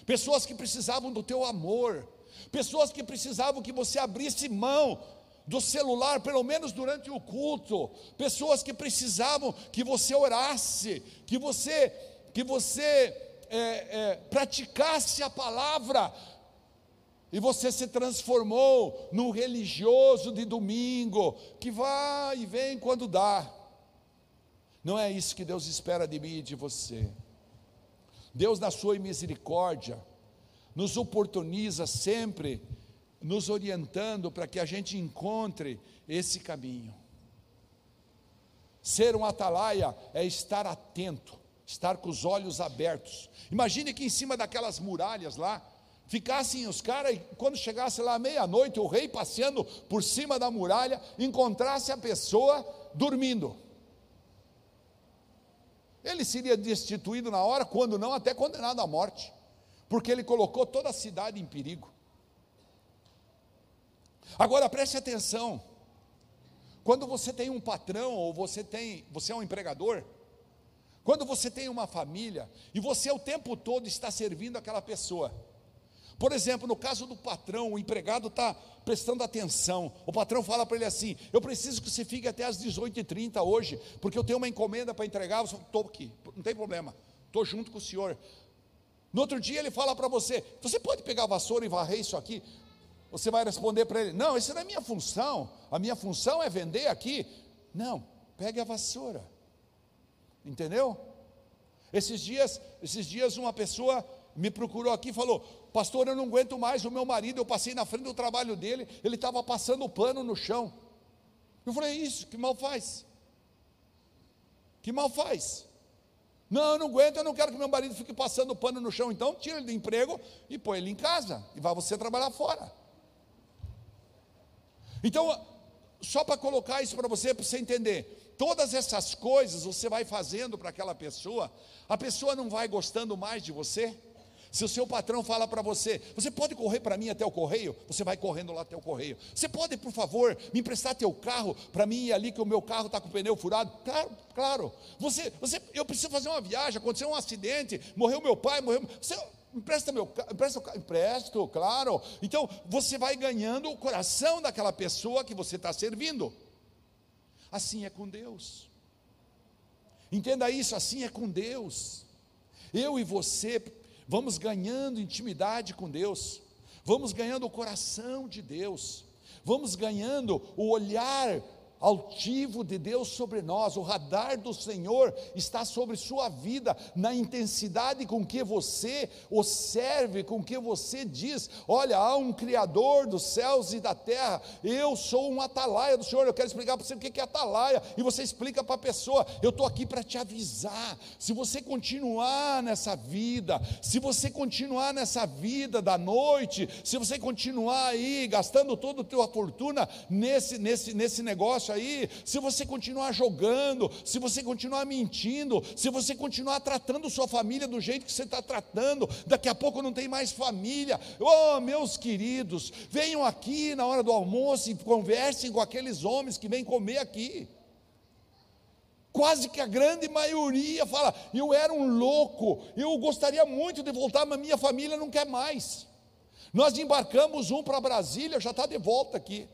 Pessoas que precisavam do teu amor. Pessoas que precisavam que você abrisse mão do celular, pelo menos durante o culto, pessoas que precisavam que você orasse, que você que você é, é, praticasse a palavra, e você se transformou num religioso de domingo, que vai e vem quando dá. Não é isso que Deus espera de mim e de você. Deus, na sua misericórdia, nos oportuniza sempre, nos orientando para que a gente encontre esse caminho. Ser um atalaia é estar atento, estar com os olhos abertos. Imagine que em cima daquelas muralhas lá, ficassem os caras, e quando chegasse lá meia-noite, o rei passeando por cima da muralha, encontrasse a pessoa dormindo. Ele seria destituído na hora, quando não, até condenado à morte, porque ele colocou toda a cidade em perigo. Agora preste atenção, quando você tem um patrão, ou você tem, você é um empregador, quando você tem uma família e você o tempo todo está servindo aquela pessoa. Por exemplo, no caso do patrão, o empregado está prestando atenção. O patrão fala para ele assim: Eu preciso que você fique até as 18h30 hoje, porque eu tenho uma encomenda para entregar. Estou aqui, não tem problema, estou junto com o senhor. No outro dia ele fala para você: Você pode pegar a vassoura e varrer isso aqui? Você vai responder para ele: Não, isso não é minha função. A minha função é vender aqui. Não, pegue a vassoura. Entendeu? Esses dias, esses dias uma pessoa me procurou aqui e falou: Pastor, eu não aguento mais o meu marido. Eu passei na frente do trabalho dele, ele estava passando o pano no chão. Eu falei: Isso, que mal faz? Que mal faz? Não, eu não aguento, eu não quero que meu marido fique passando pano no chão. Então, tira ele do emprego e põe ele em casa. E vá você trabalhar fora. Então, só para colocar isso para você, para você entender todas essas coisas você vai fazendo para aquela pessoa, a pessoa não vai gostando mais de você. Se o seu patrão fala para você, você pode correr para mim até o correio? Você vai correndo lá até o correio. Você pode, por favor, me emprestar teu carro para mim ir ali que o meu carro está com o pneu furado? Claro, claro. Você, você, eu preciso fazer uma viagem, aconteceu um acidente, morreu meu pai, morreu. Você empresta meu empresta empresto, claro. Então você vai ganhando o coração daquela pessoa que você está servindo. Assim é com Deus. Entenda isso, assim é com Deus. Eu e você vamos ganhando intimidade com Deus, vamos ganhando o coração de Deus, vamos ganhando o olhar altivo de Deus sobre nós, o radar do Senhor está sobre sua vida, na intensidade com que você o serve, com que você diz: Olha, há um Criador dos céus e da terra, eu sou um atalaia do Senhor. Eu quero explicar para você o que é atalaia, e você explica para a pessoa: Eu estou aqui para te avisar. Se você continuar nessa vida, se você continuar nessa vida da noite, se você continuar aí gastando toda a tua fortuna nesse, nesse, nesse negócio, aí, se você continuar jogando, se você continuar mentindo, se você continuar tratando sua família do jeito que você está tratando, daqui a pouco não tem mais família. Oh, meus queridos, venham aqui na hora do almoço e conversem com aqueles homens que vêm comer aqui. Quase que a grande maioria fala: eu era um louco, eu gostaria muito de voltar, mas minha família não quer mais. Nós embarcamos um para Brasília, já está de volta aqui.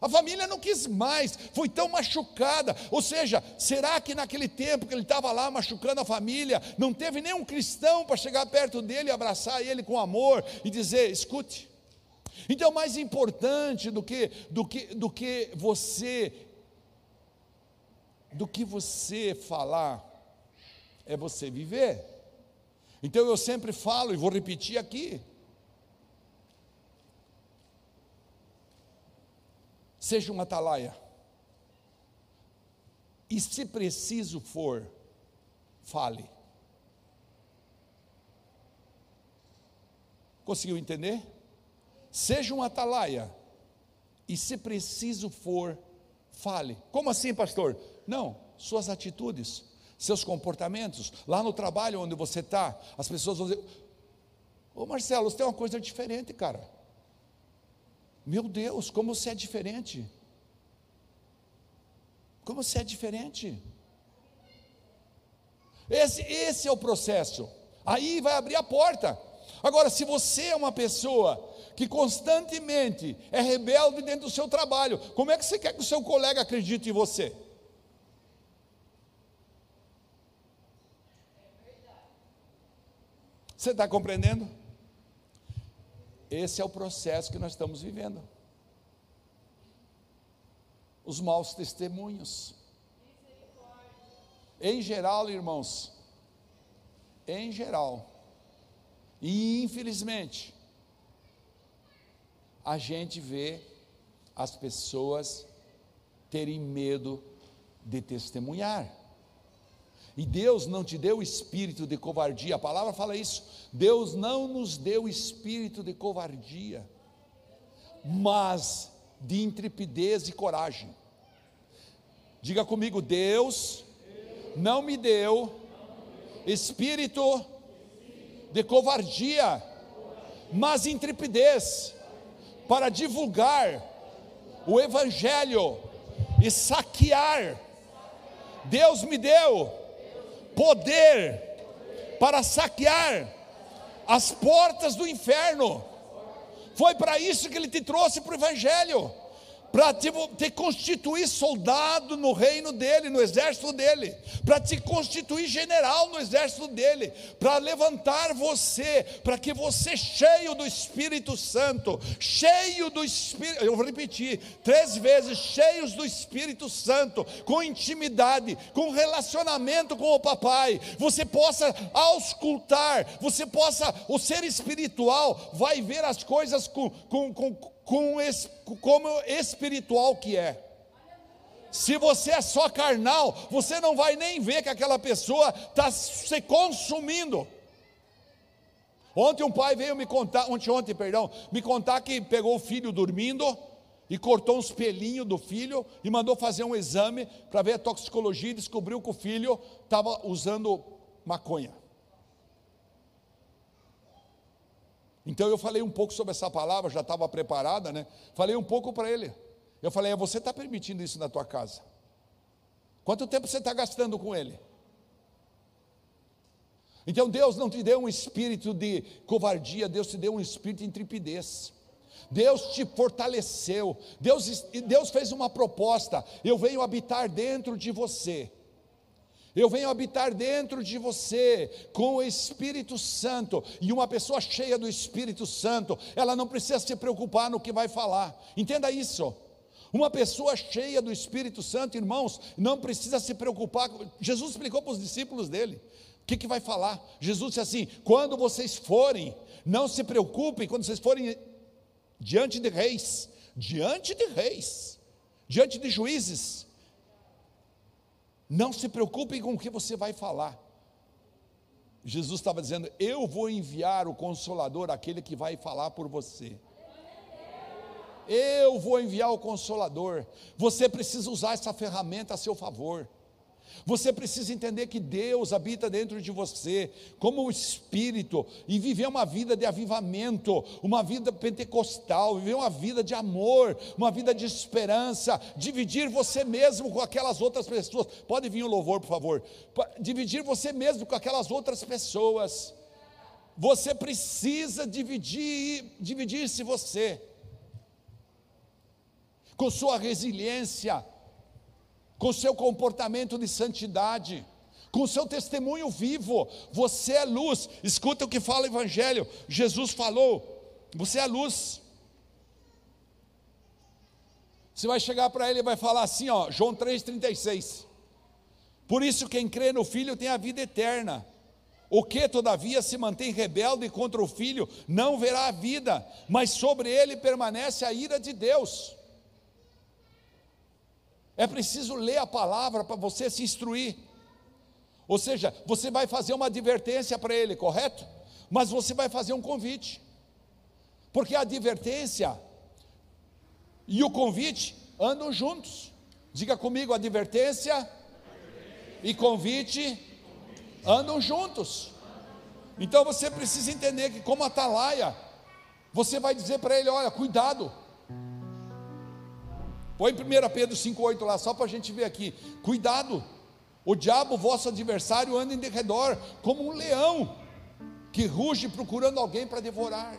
A família não quis mais, foi tão machucada. Ou seja, será que naquele tempo que ele estava lá machucando a família, não teve nenhum cristão para chegar perto dele, abraçar ele com amor e dizer: escute. Então, mais importante do que, do que, do que você, do que você falar, é você viver. Então eu sempre falo e vou repetir aqui. Seja um atalaia. E se preciso for, fale. Conseguiu entender? Seja um atalaia. E se preciso for, fale. Como assim, pastor? Não, suas atitudes, seus comportamentos, lá no trabalho onde você está, as pessoas vão dizer: Ô Marcelo, você tem uma coisa diferente, cara. Meu Deus, como você é diferente. Como você é diferente. Esse, esse é o processo. Aí vai abrir a porta. Agora, se você é uma pessoa que constantemente é rebelde dentro do seu trabalho, como é que você quer que o seu colega acredite em você? Você está compreendendo? Esse é o processo que nós estamos vivendo. Os maus testemunhos. Em geral, irmãos, em geral, e infelizmente, a gente vê as pessoas terem medo de testemunhar. E Deus não te deu espírito de covardia, a palavra fala isso. Deus não nos deu espírito de covardia, mas de intrepidez e coragem. Diga comigo, Deus não me deu espírito de covardia, mas intrepidez para divulgar o evangelho e saquear. Deus me deu poder para saquear as portas do inferno. Foi para isso que ele te trouxe para o Evangelho para te, te, constituir soldado no reino dele, no exército dele, para te constituir general no exército dele, para levantar você, para que você, cheio do Espírito Santo, cheio do Espírito, eu vou repetir três vezes: cheios do Espírito Santo, com intimidade, com relacionamento com o Papai, você possa auscultar, você possa, o ser espiritual vai ver as coisas com, com, com com como espiritual que é. Se você é só carnal, você não vai nem ver que aquela pessoa está se consumindo. Ontem um pai veio me contar, ontem, ontem, perdão, me contar que pegou o filho dormindo e cortou uns pelinhos do filho e mandou fazer um exame para ver a toxicologia e descobriu que o filho estava usando maconha. Então eu falei um pouco sobre essa palavra, já estava preparada, né? Falei um pouco para ele. Eu falei, é, você está permitindo isso na tua casa? Quanto tempo você está gastando com ele? Então Deus não te deu um espírito de covardia, Deus te deu um espírito de intrepidez. Deus te fortaleceu, Deus, Deus fez uma proposta: eu venho habitar dentro de você eu venho habitar dentro de você com o Espírito Santo. E uma pessoa cheia do Espírito Santo, ela não precisa se preocupar no que vai falar. Entenda isso. Uma pessoa cheia do Espírito Santo, irmãos, não precisa se preocupar. Jesus explicou para os discípulos dele. O que, que vai falar? Jesus disse assim: quando vocês forem, não se preocupem, quando vocês forem diante de reis, diante de reis, diante de juízes, não se preocupem com o que você vai falar. Jesus estava dizendo: Eu vou enviar o Consolador, aquele que vai falar por você. Eu vou enviar o Consolador. Você precisa usar essa ferramenta a seu favor. Você precisa entender que Deus habita dentro de você, como o Espírito, e viver uma vida de avivamento, uma vida pentecostal, viver uma vida de amor, uma vida de esperança, dividir você mesmo com aquelas outras pessoas. Pode vir o louvor, por favor. Dividir você mesmo com aquelas outras pessoas. Você precisa dividir, dividir-se você com sua resiliência com seu comportamento de santidade, com seu testemunho vivo. Você é luz. Escuta o que fala o Evangelho. Jesus falou: Você é luz. Você vai chegar para ele e vai falar assim, ó, João 3,36. Por isso, quem crê no Filho tem a vida eterna. O que, todavia, se mantém rebelde contra o Filho, não verá a vida, mas sobre ele permanece a ira de Deus. É preciso ler a palavra para você se instruir. Ou seja, você vai fazer uma advertência para ele, correto? Mas você vai fazer um convite. Porque a advertência e o convite andam juntos. Diga comigo, advertência e convite andam juntos. Então você precisa entender que, como atalaia, você vai dizer para ele: olha, cuidado. Põe 1 Pedro 5,8 lá, só para a gente ver aqui. Cuidado, o diabo, vosso adversário, anda em derredor, como um leão, que ruge procurando alguém para devorar,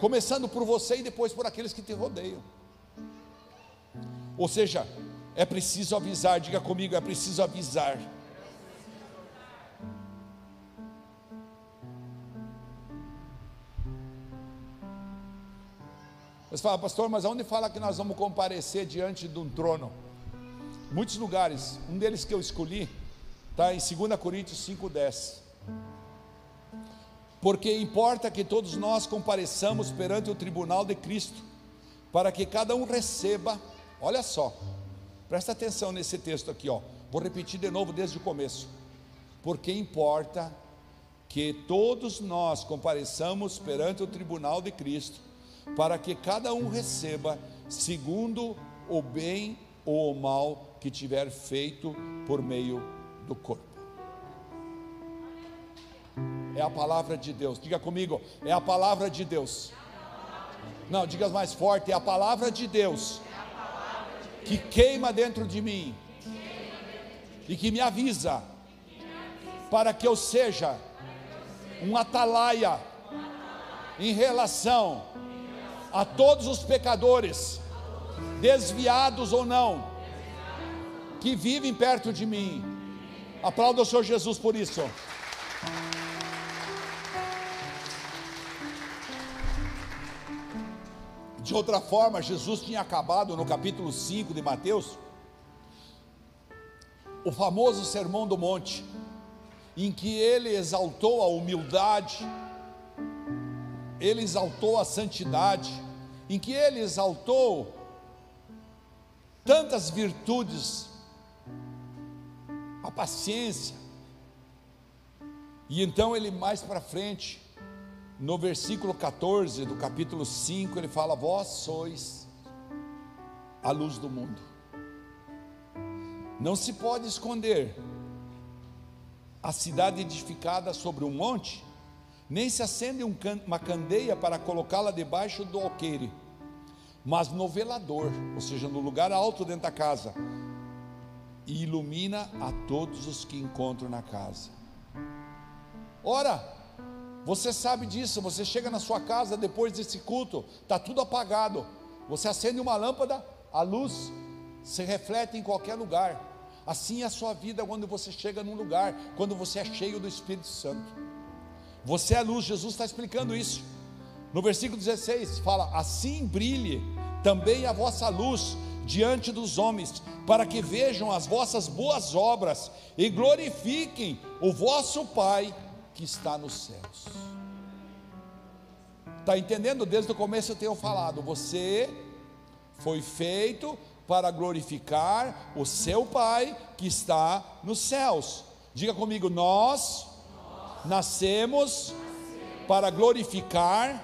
começando por você e depois por aqueles que te rodeiam. Ou seja, é preciso avisar, diga comigo, é preciso avisar. Você fala, pastor, mas aonde fala que nós vamos comparecer diante de um trono? Muitos lugares, um deles que eu escolhi, está em 2 Coríntios 5,10. Porque importa que todos nós compareçamos perante o tribunal de Cristo, para que cada um receba, olha só, presta atenção nesse texto aqui, ó. Vou repetir de novo desde o começo. Porque importa que todos nós compareçamos perante o tribunal de Cristo, para que cada um receba segundo o bem ou o mal que tiver feito por meio do corpo. É a palavra de Deus. Diga comigo, é a palavra de Deus. Não, diga mais forte, é a palavra de Deus que queima dentro de mim e que me avisa para que eu seja um atalaia em relação a todos os pecadores, desviados ou não, que vivem perto de mim. Aplauda o Senhor Jesus por isso. De outra forma, Jesus tinha acabado no capítulo 5 de Mateus, o famoso Sermão do Monte, em que ele exaltou a humildade, ele exaltou a santidade, em que ele exaltou tantas virtudes, a paciência. E então ele mais para frente, no versículo 14 do capítulo 5, ele fala: Vós sois a luz do mundo. Não se pode esconder a cidade edificada sobre um monte nem se acende um uma candeia para colocá-la debaixo do alqueire, mas no velador, ou seja, no lugar alto dentro da casa, e ilumina a todos os que encontram na casa. Ora, você sabe disso, você chega na sua casa depois desse culto, está tudo apagado, você acende uma lâmpada, a luz se reflete em qualquer lugar. Assim é a sua vida quando você chega num lugar, quando você é cheio do Espírito Santo. Você é luz, Jesus está explicando isso. No versículo 16 fala: Assim brilhe também a vossa luz diante dos homens, para que vejam as vossas boas obras e glorifiquem o vosso Pai que está nos céus. Está entendendo? Desde o começo eu tenho falado, você foi feito para glorificar o seu Pai que está nos céus. Diga comigo, nós nascemos para glorificar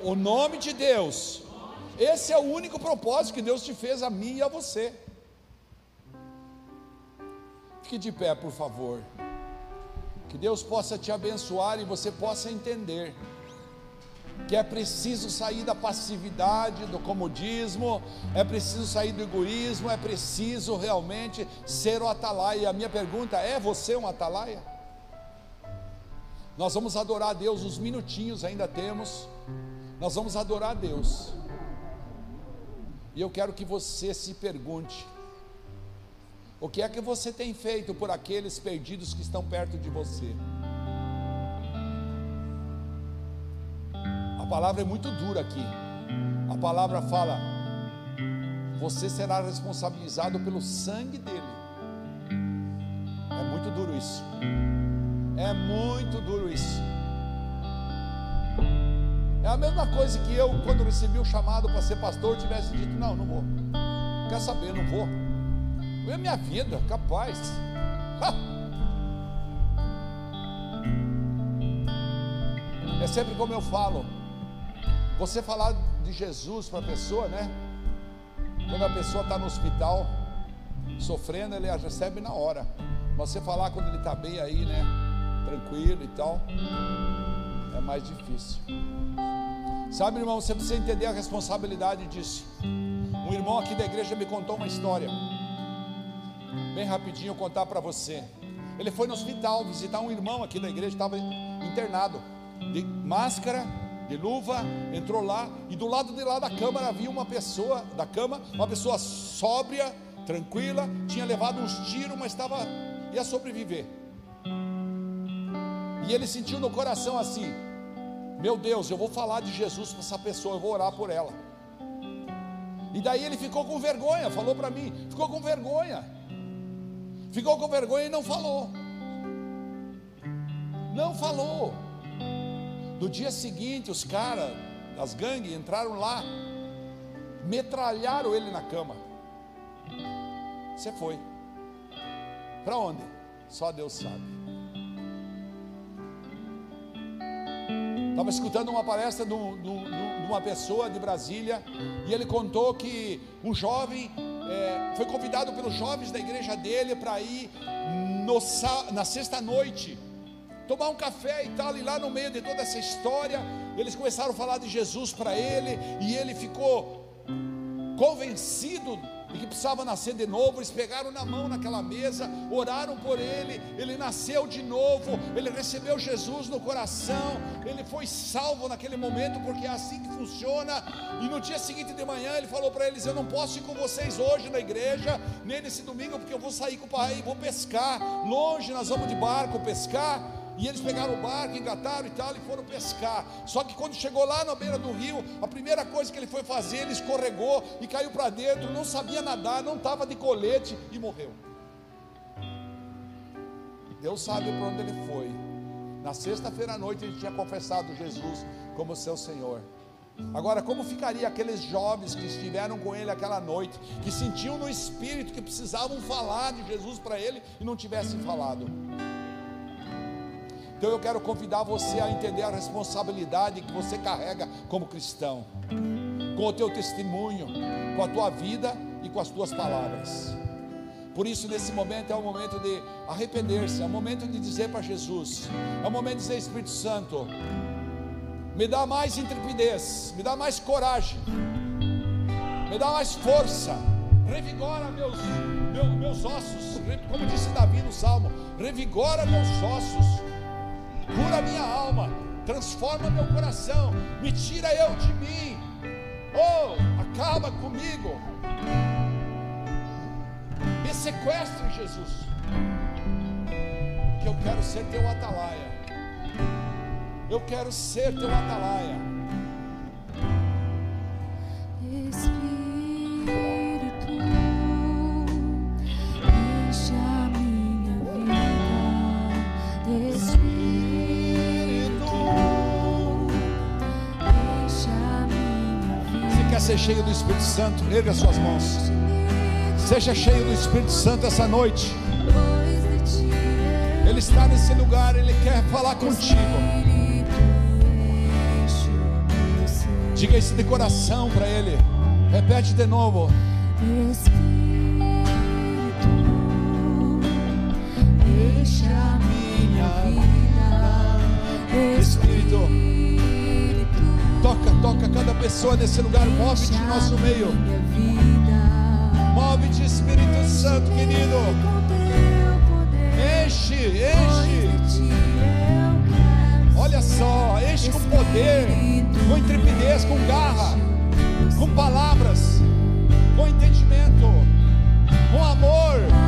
o nome de Deus. Esse é o único propósito que Deus te fez a mim e a você. Fique de pé, por favor. Que Deus possa te abençoar e você possa entender que é preciso sair da passividade, do comodismo, é preciso sair do egoísmo, é preciso realmente ser o atalaia. A minha pergunta é: você um atalaia? Nós vamos adorar a Deus, uns minutinhos ainda temos. Nós vamos adorar a Deus. E eu quero que você se pergunte: o que é que você tem feito por aqueles perdidos que estão perto de você? A palavra é muito dura aqui. A palavra fala: você será responsabilizado pelo sangue dele. duro isso. É muito duro isso. É a mesma coisa que eu, quando recebi o chamado para ser pastor, tivesse dito: Não, não vou. Quer saber? Não vou. É minha vida, capaz. É sempre como eu falo. Você falar de Jesus para a pessoa, né? Quando a pessoa está no hospital, sofrendo, ele a recebe na hora. Mas você falar quando ele está bem aí, né? Tranquilo e tal, é mais difícil. Sabe, irmão, você precisa entender a responsabilidade disso. Um irmão aqui da igreja me contou uma história. Bem rapidinho contar para você. Ele foi no hospital visitar um irmão aqui da igreja, estava internado, de máscara, de luva, entrou lá e do lado de lá da câmara havia uma pessoa, da cama, uma pessoa sóbria, tranquila, tinha levado uns tiros, mas estava ia sobreviver. E ele sentiu no coração assim: Meu Deus, eu vou falar de Jesus para essa pessoa, eu vou orar por ela. E daí ele ficou com vergonha, falou para mim, ficou com vergonha. Ficou com vergonha e não falou. Não falou. No dia seguinte, os caras, as gangues, entraram lá, metralharam ele na cama. Você foi. Para onde? Só Deus sabe. Estava escutando uma palestra de, uma pessoa de Brasília e ele contou que um jovem é, foi convidado pelos jovens da igreja dele para ir no, na sexta noite tomar um café e tal, e lá no meio de toda essa história, eles começaram a falar de Jesus para ele, e ele ficou convencido de que precisava nascer de novo. Eles pegaram na mão naquela mesa, oraram por ele, ele nasceu de novo, ele recebeu Jesus no coração, ele foi salvo naquele momento, porque é assim que funciona. E no dia seguinte de manhã, ele falou para eles: Eu não posso ir com vocês hoje na igreja, nem nesse domingo, porque eu vou sair com o pai e vou pescar. Longe, nós vamos de barco pescar. E eles pegaram o barco, engataram e tal, e foram pescar. Só que quando chegou lá na beira do rio, a primeira coisa que ele foi fazer, ele escorregou e caiu para dentro, não sabia nadar, não estava de colete e morreu. Deus sabe para onde ele foi. Na sexta-feira à noite ele tinha confessado Jesus como seu Senhor. Agora, como ficaria aqueles jovens que estiveram com ele aquela noite, que sentiam no espírito que precisavam falar de Jesus para ele e não tivessem falado? Então eu quero convidar você a entender a responsabilidade que você carrega como cristão, com o teu testemunho, com a tua vida e com as tuas palavras. Por isso, nesse momento é o momento de arrepender-se, é o momento de dizer para Jesus, é o momento de dizer: Espírito Santo, me dá mais intrepidez, me dá mais coragem, me dá mais força, revigora meus, meus, meus ossos, como disse Davi no Salmo, revigora meus ossos cura minha alma, transforma meu coração, me tira eu de mim, oh, acaba comigo, me sequestre, Jesus, que eu quero ser teu atalaia, eu quero ser teu atalaia. Cheio do Espírito Santo, erga as suas mãos. Seja cheio do Espírito Santo essa noite. Ele está nesse lugar, ele quer falar contigo. Diga isso de coração para ele. Repete de novo. Espírito, deixa minha vida. Espírito Toca, toca cada pessoa nesse lugar. Move-te em nosso meio. Move-te, Espírito Santo, querido. Enche, enche. Olha só, enche com poder, com intrepidez, com garra, com palavras, com entendimento, com amor.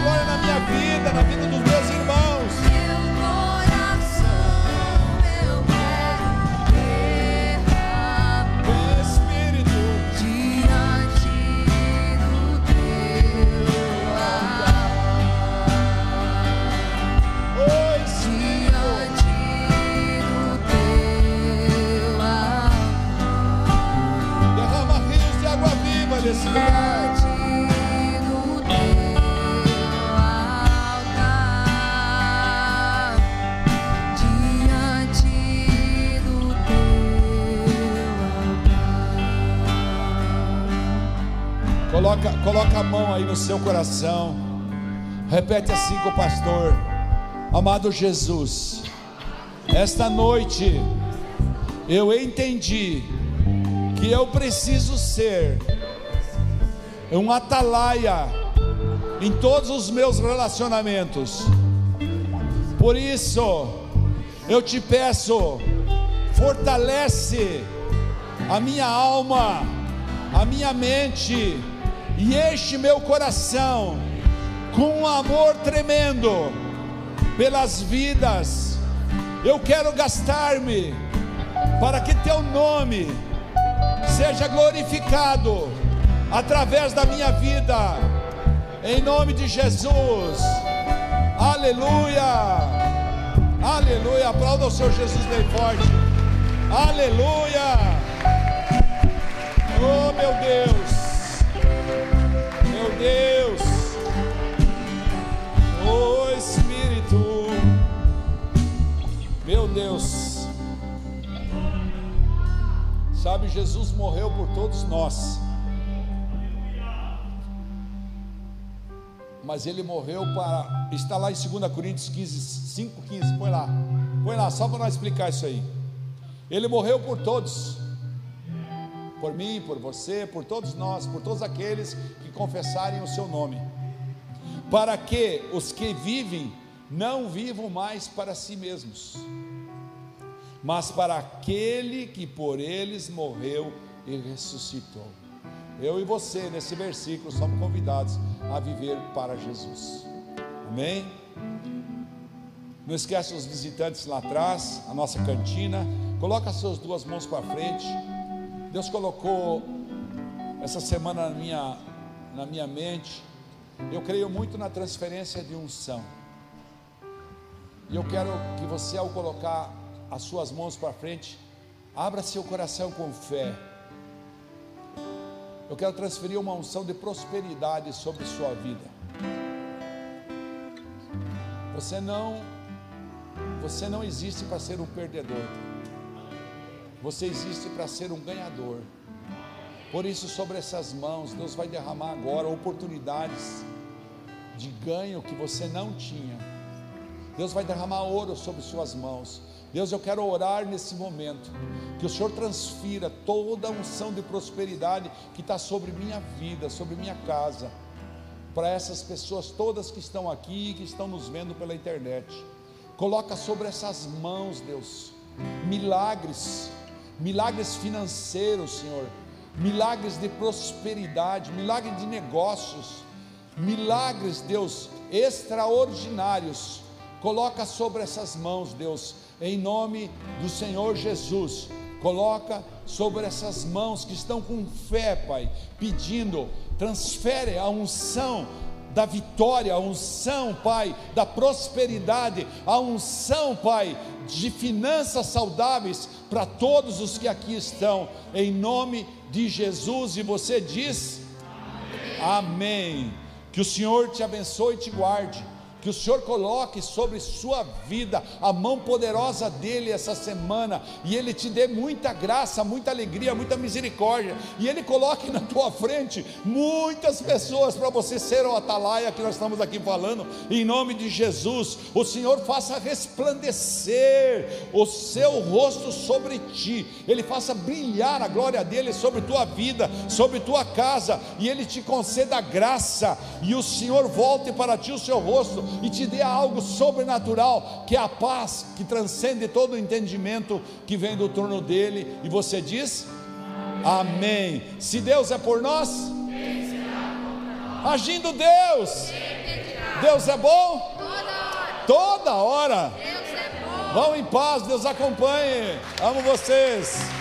glória na minha vida, na vida dos no seu coração. Repete assim com o pastor. Amado Jesus, esta noite eu entendi que eu preciso ser um atalaia em todos os meus relacionamentos. Por isso, eu te peço, fortalece a minha alma, a minha mente e enche meu coração com um amor tremendo pelas vidas. Eu quero gastar-me para que teu nome seja glorificado através da minha vida, em nome de Jesus. Aleluia, aleluia. Aplauda o Senhor Jesus bem forte. Aleluia. Oh meu Deus, Deus, oh Espírito, meu Deus. Sabe, Jesus morreu por todos nós. mas ele morreu para. Está lá em 2 Coríntios 15, 5, 15. Põe lá, põe lá, só para nós explicar isso aí. Ele morreu por todos, por mim, por você, por todos nós, por todos aqueles que confessarem o seu nome, para que os que vivem não vivam mais para si mesmos, mas para aquele que por eles morreu e ressuscitou. Eu e você, nesse versículo, somos convidados a viver para Jesus. Amém? Não esquece os visitantes lá atrás, a nossa cantina. Coloca as suas duas mãos para frente. Deus colocou essa semana na minha, na minha mente. Eu creio muito na transferência de unção. E eu quero que você, ao colocar as suas mãos para frente, abra seu coração com fé eu quero transferir uma unção de prosperidade sobre sua vida. Você não você não existe para ser um perdedor. Você existe para ser um ganhador. Por isso, sobre essas mãos, Deus vai derramar agora oportunidades de ganho que você não tinha. Deus vai derramar ouro sobre suas mãos. Deus, eu quero orar nesse momento, que o Senhor transfira toda a unção de prosperidade que está sobre minha vida, sobre minha casa, para essas pessoas todas que estão aqui e que estão nos vendo pela internet. Coloca sobre essas mãos, Deus, milagres, milagres financeiros, Senhor, milagres de prosperidade, milagres de negócios, milagres, Deus, extraordinários. Coloca sobre essas mãos, Deus, em nome do Senhor Jesus. Coloca sobre essas mãos que estão com fé, Pai, pedindo, transfere a unção da vitória, a unção, Pai, da prosperidade, a unção, Pai, de finanças saudáveis para todos os que aqui estão, em nome de Jesus. E você diz: Amém. Amém. Que o Senhor te abençoe e te guarde que o Senhor coloque sobre sua vida a mão poderosa dele essa semana e ele te dê muita graça, muita alegria, muita misericórdia e ele coloque na tua frente muitas pessoas para você ser o atalaia que nós estamos aqui falando, em nome de Jesus. O Senhor faça resplandecer o seu rosto sobre ti, ele faça brilhar a glória dele sobre tua vida, sobre tua casa e ele te conceda graça e o Senhor volte para ti o seu rosto e te dê algo sobrenatural, que é a paz que transcende todo o entendimento que vem do trono dele, e você diz: Amém. Se Deus é por nós, agindo Deus, Deus é bom toda hora. Vão em paz, Deus acompanhe. Amo vocês.